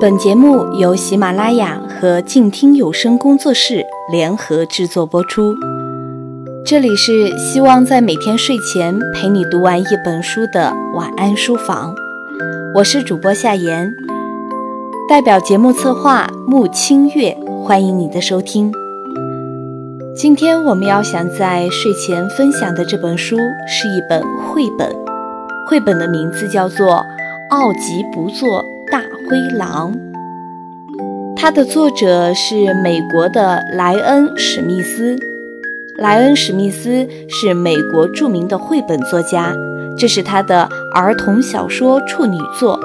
本节目由喜马拉雅和静听有声工作室联合制作播出。这里是希望在每天睡前陪你读完一本书的晚安书房，我是主播夏言，代表节目策划穆清月，欢迎你的收听。今天我们要想在睡前分享的这本书是一本绘本，绘本的名字叫做《奥吉不做灰狼》，它的作者是美国的莱恩·史密斯。莱恩·史密斯是美国著名的绘本作家，这是他的儿童小说处女作。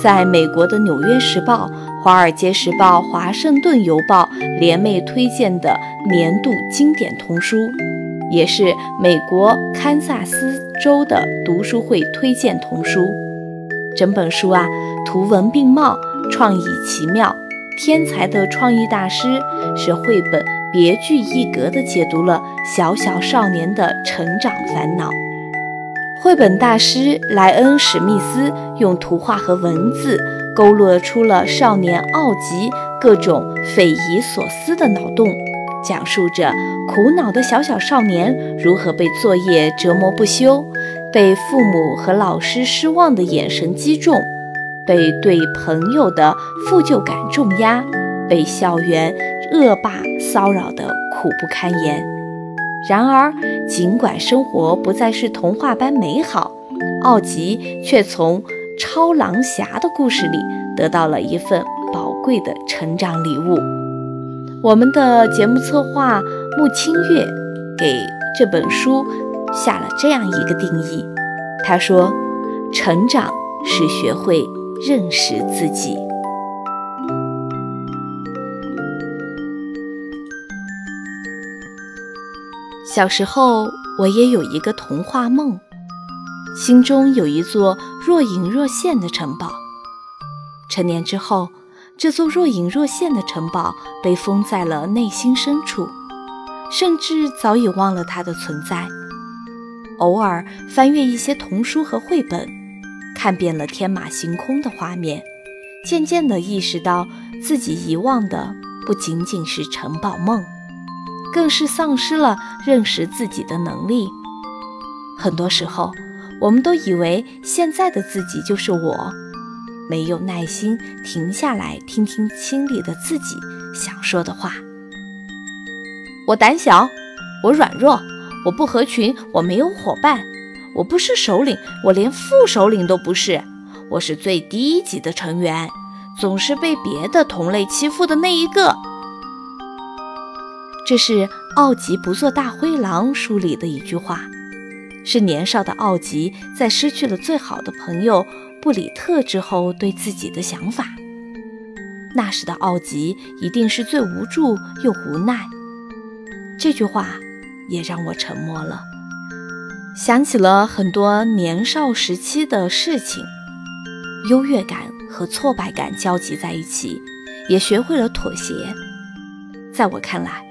在美国的《纽约时报》、《华尔街时报》、《华盛顿邮报》联袂推荐的年度经典童书，也是美国堪萨斯州的读书会推荐童书。整本书啊，图文并茂，创意奇妙，天才的创意大师使绘本别具一格地解读了小小少年的成长烦恼。绘本大师莱恩·史密斯用图画和文字勾勒出了少年奥吉各种匪夷所思的脑洞，讲述着苦恼的小小少年如何被作业折磨不休，被父母和老师失望的眼神击中，被对朋友的负疚感重压，被校园恶霸骚扰的苦不堪言。然而，尽管生活不再是童话般美好，奥吉却从超狼侠的故事里得到了一份宝贵的成长礼物。我们的节目策划穆清月给这本书下了这样一个定义：他说，成长是学会认识自己。小时候，我也有一个童话梦，心中有一座若隐若现的城堡。成年之后，这座若隐若现的城堡被封在了内心深处，甚至早已忘了它的存在。偶尔翻阅一些童书和绘本，看遍了天马行空的画面，渐渐地意识到自己遗忘的不仅仅是城堡梦。更是丧失了认识自己的能力。很多时候，我们都以为现在的自己就是我，没有耐心停下来听听心里的自己想说的话。我胆小，我软弱，我不合群，我没有伙伴，我不是首领，我连副首领都不是，我是最低级的成员，总是被别的同类欺负的那一个。这是奥吉不做大灰狼书里的一句话，是年少的奥吉在失去了最好的朋友布里特之后对自己的想法。那时的奥吉一定是最无助又无奈。这句话也让我沉默了，想起了很多年少时期的事情，优越感和挫败感交集在一起，也学会了妥协。在我看来。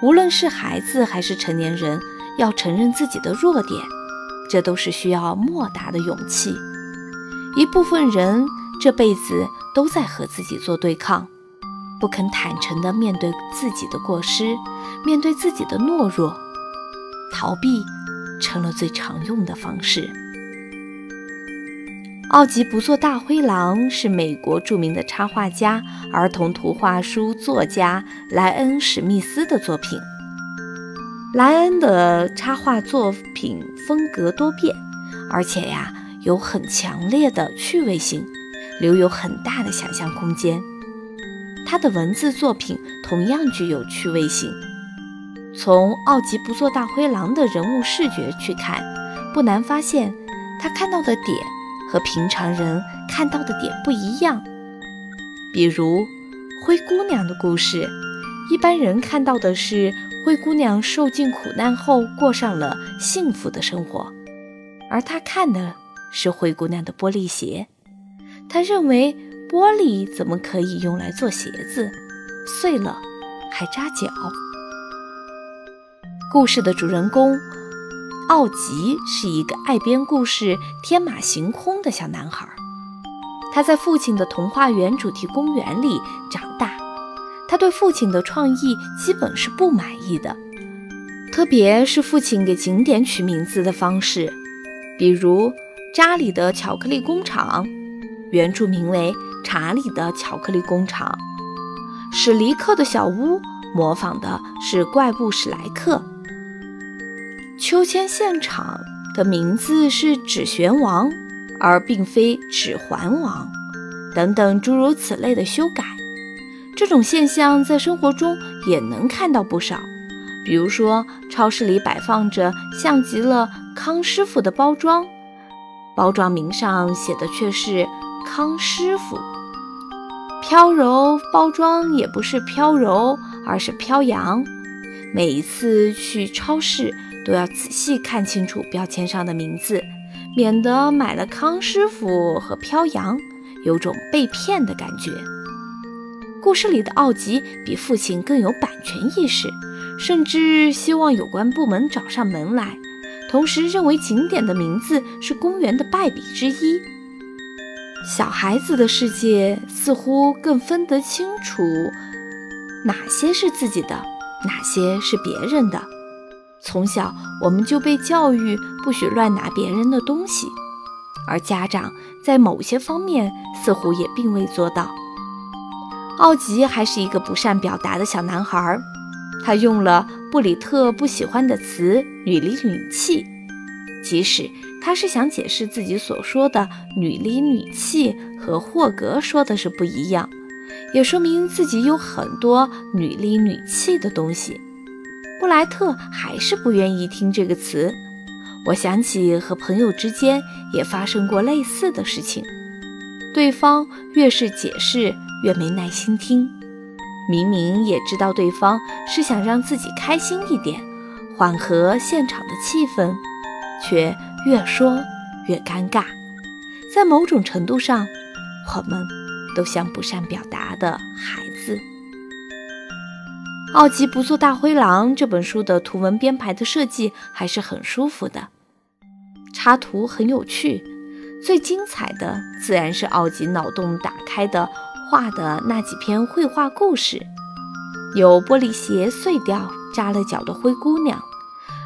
无论是孩子还是成年人，要承认自己的弱点，这都是需要莫大的勇气。一部分人这辈子都在和自己做对抗，不肯坦诚地面对自己的过失，面对自己的懦弱，逃避成了最常用的方式。奥吉不做大灰狼是美国著名的插画家、儿童图画书作家莱恩·史密斯的作品。莱恩的插画作品风格多变，而且呀有很强烈的趣味性，留有很大的想象空间。他的文字作品同样具有趣味性。从奥吉不做大灰狼的人物视觉去看，不难发现他看到的点。和平常人看到的点不一样，比如灰姑娘的故事，一般人看到的是灰姑娘受尽苦难后过上了幸福的生活，而他看的是灰姑娘的玻璃鞋。他认为玻璃怎么可以用来做鞋子，碎了还扎脚。故事的主人公。奥吉是一个爱编故事、天马行空的小男孩，他在父亲的童话园主题公园里长大，他对父亲的创意基本是不满意的，特别是父亲给景点取名字的方式，比如扎里的巧克力工厂，原著名为查理的巧克力工厂；史黎克的小屋模仿的是怪物史莱克；秋千现场的名字是纸旋王。而并非《指环王》等等诸如此类的修改，这种现象在生活中也能看到不少。比如说，超市里摆放着像极了康师傅的包装，包装名上写的却是“康师傅”。飘柔包装也不是飘柔，而是飘扬。每一次去超市，都要仔细看清楚标签上的名字。免得买了康师傅和飘扬，有种被骗的感觉。故事里的奥吉比父亲更有版权意识，甚至希望有关部门找上门来，同时认为景点的名字是公园的败笔之一。小孩子的世界似乎更分得清楚哪些是自己的，哪些是别人的。从小我们就被教育不许乱拿别人的东西，而家长在某些方面似乎也并未做到。奥吉还是一个不善表达的小男孩，他用了布里特不喜欢的词“女里女气”，即使他是想解释自己所说的“女里女气”和霍格说的是不一样，也说明自己有很多“女里女气”的东西。布莱特还是不愿意听这个词。我想起和朋友之间也发生过类似的事情，对方越是解释越没耐心听，明明也知道对方是想让自己开心一点，缓和现场的气氛，却越说越尴尬。在某种程度上，我们都像不善表达的孩子。《奥吉不做大灰狼》这本书的图文编排的设计还是很舒服的，插图很有趣。最精彩的自然是奥吉脑洞打开的画的那几篇绘画故事，有玻璃鞋碎掉扎了脚的灰姑娘，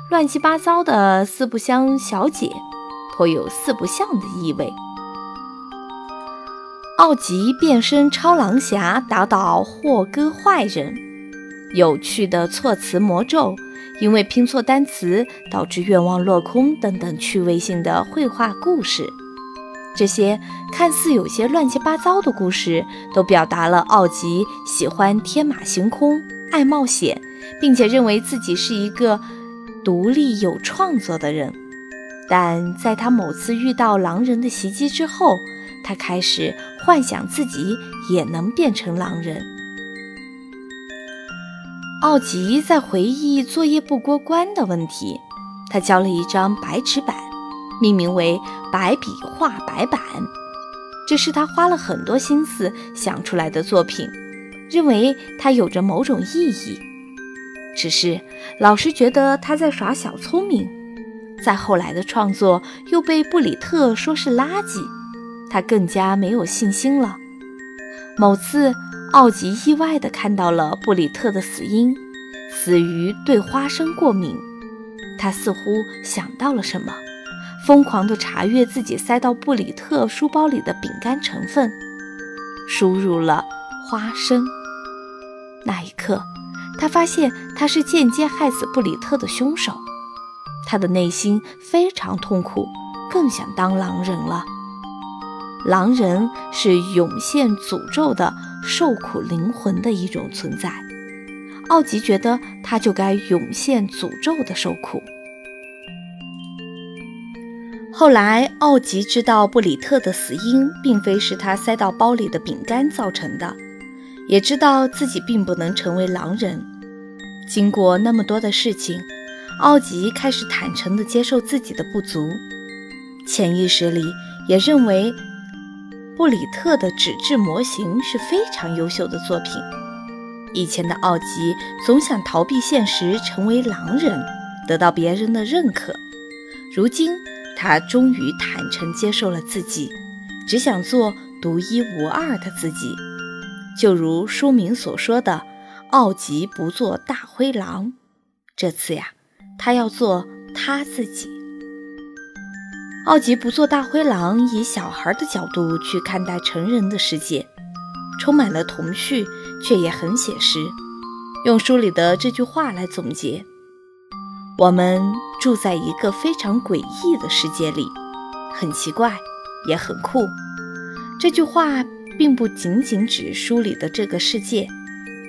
乱七八糟的四不像小姐，颇有四不像的意味。奥吉变身超狼侠，打倒霍哥坏人。有趣的措辞魔咒，因为拼错单词导致愿望落空等等趣味性的绘画故事，这些看似有些乱七八糟的故事，都表达了奥吉喜欢天马行空、爱冒险，并且认为自己是一个独立有创作的人。但在他某次遇到狼人的袭击之后，他开始幻想自己也能变成狼人。奥吉在回忆作业不过关的问题，他交了一张白纸板，命名为“白笔画白板”。这是他花了很多心思想出来的作品，认为它有着某种意义。只是老师觉得他在耍小聪明，在后来的创作又被布里特说是垃圾，他更加没有信心了。某次。奥吉意外地看到了布里特的死因，死于对花生过敏。他似乎想到了什么，疯狂地查阅自己塞到布里特书包里的饼干成分，输入了花生。那一刻，他发现他是间接害死布里特的凶手。他的内心非常痛苦，更想当狼人了。狼人是涌现诅咒的。受苦灵魂的一种存在，奥吉觉得他就该涌现诅咒的受苦。后来，奥吉知道布里特的死因并非是他塞到包里的饼干造成的，也知道自己并不能成为狼人。经过那么多的事情，奥吉开始坦诚地接受自己的不足，潜意识里也认为。布里特的纸质模型是非常优秀的作品。以前的奥吉总想逃避现实，成为狼人，得到别人的认可。如今，他终于坦诚接受了自己，只想做独一无二的自己。就如书名所说的“奥吉不做大灰狼”，这次呀，他要做他自己。奥吉不做大灰狼，以小孩的角度去看待成人的世界，充满了童趣，却也很写实。用书里的这句话来总结：我们住在一个非常诡异的世界里，很奇怪，也很酷。这句话并不仅仅指书里的这个世界，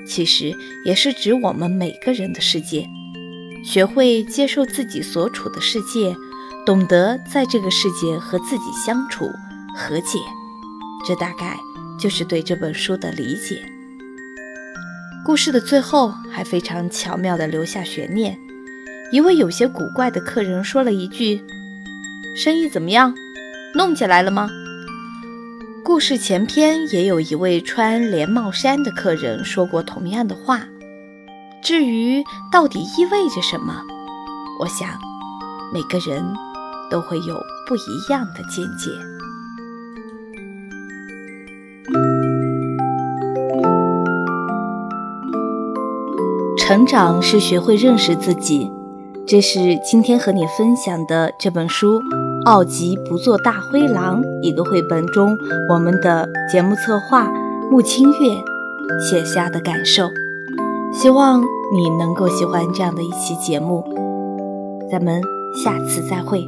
其实也是指我们每个人的世界。学会接受自己所处的世界。懂得在这个世界和自己相处和解，这大概就是对这本书的理解。故事的最后还非常巧妙地留下悬念。一位有些古怪的客人说了一句：“生意怎么样？弄起来了吗？”故事前篇也有一位穿连帽衫的客人说过同样的话。至于到底意味着什么，我想每个人。都会有不一样的见解。成长是学会认识自己，这是今天和你分享的这本书《奥吉不做大灰狼》一个绘本中，我们的节目策划穆清月写下的感受。希望你能够喜欢这样的一期节目，咱们下次再会。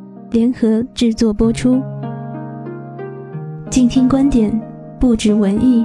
联合制作播出，静听观点，不止文艺。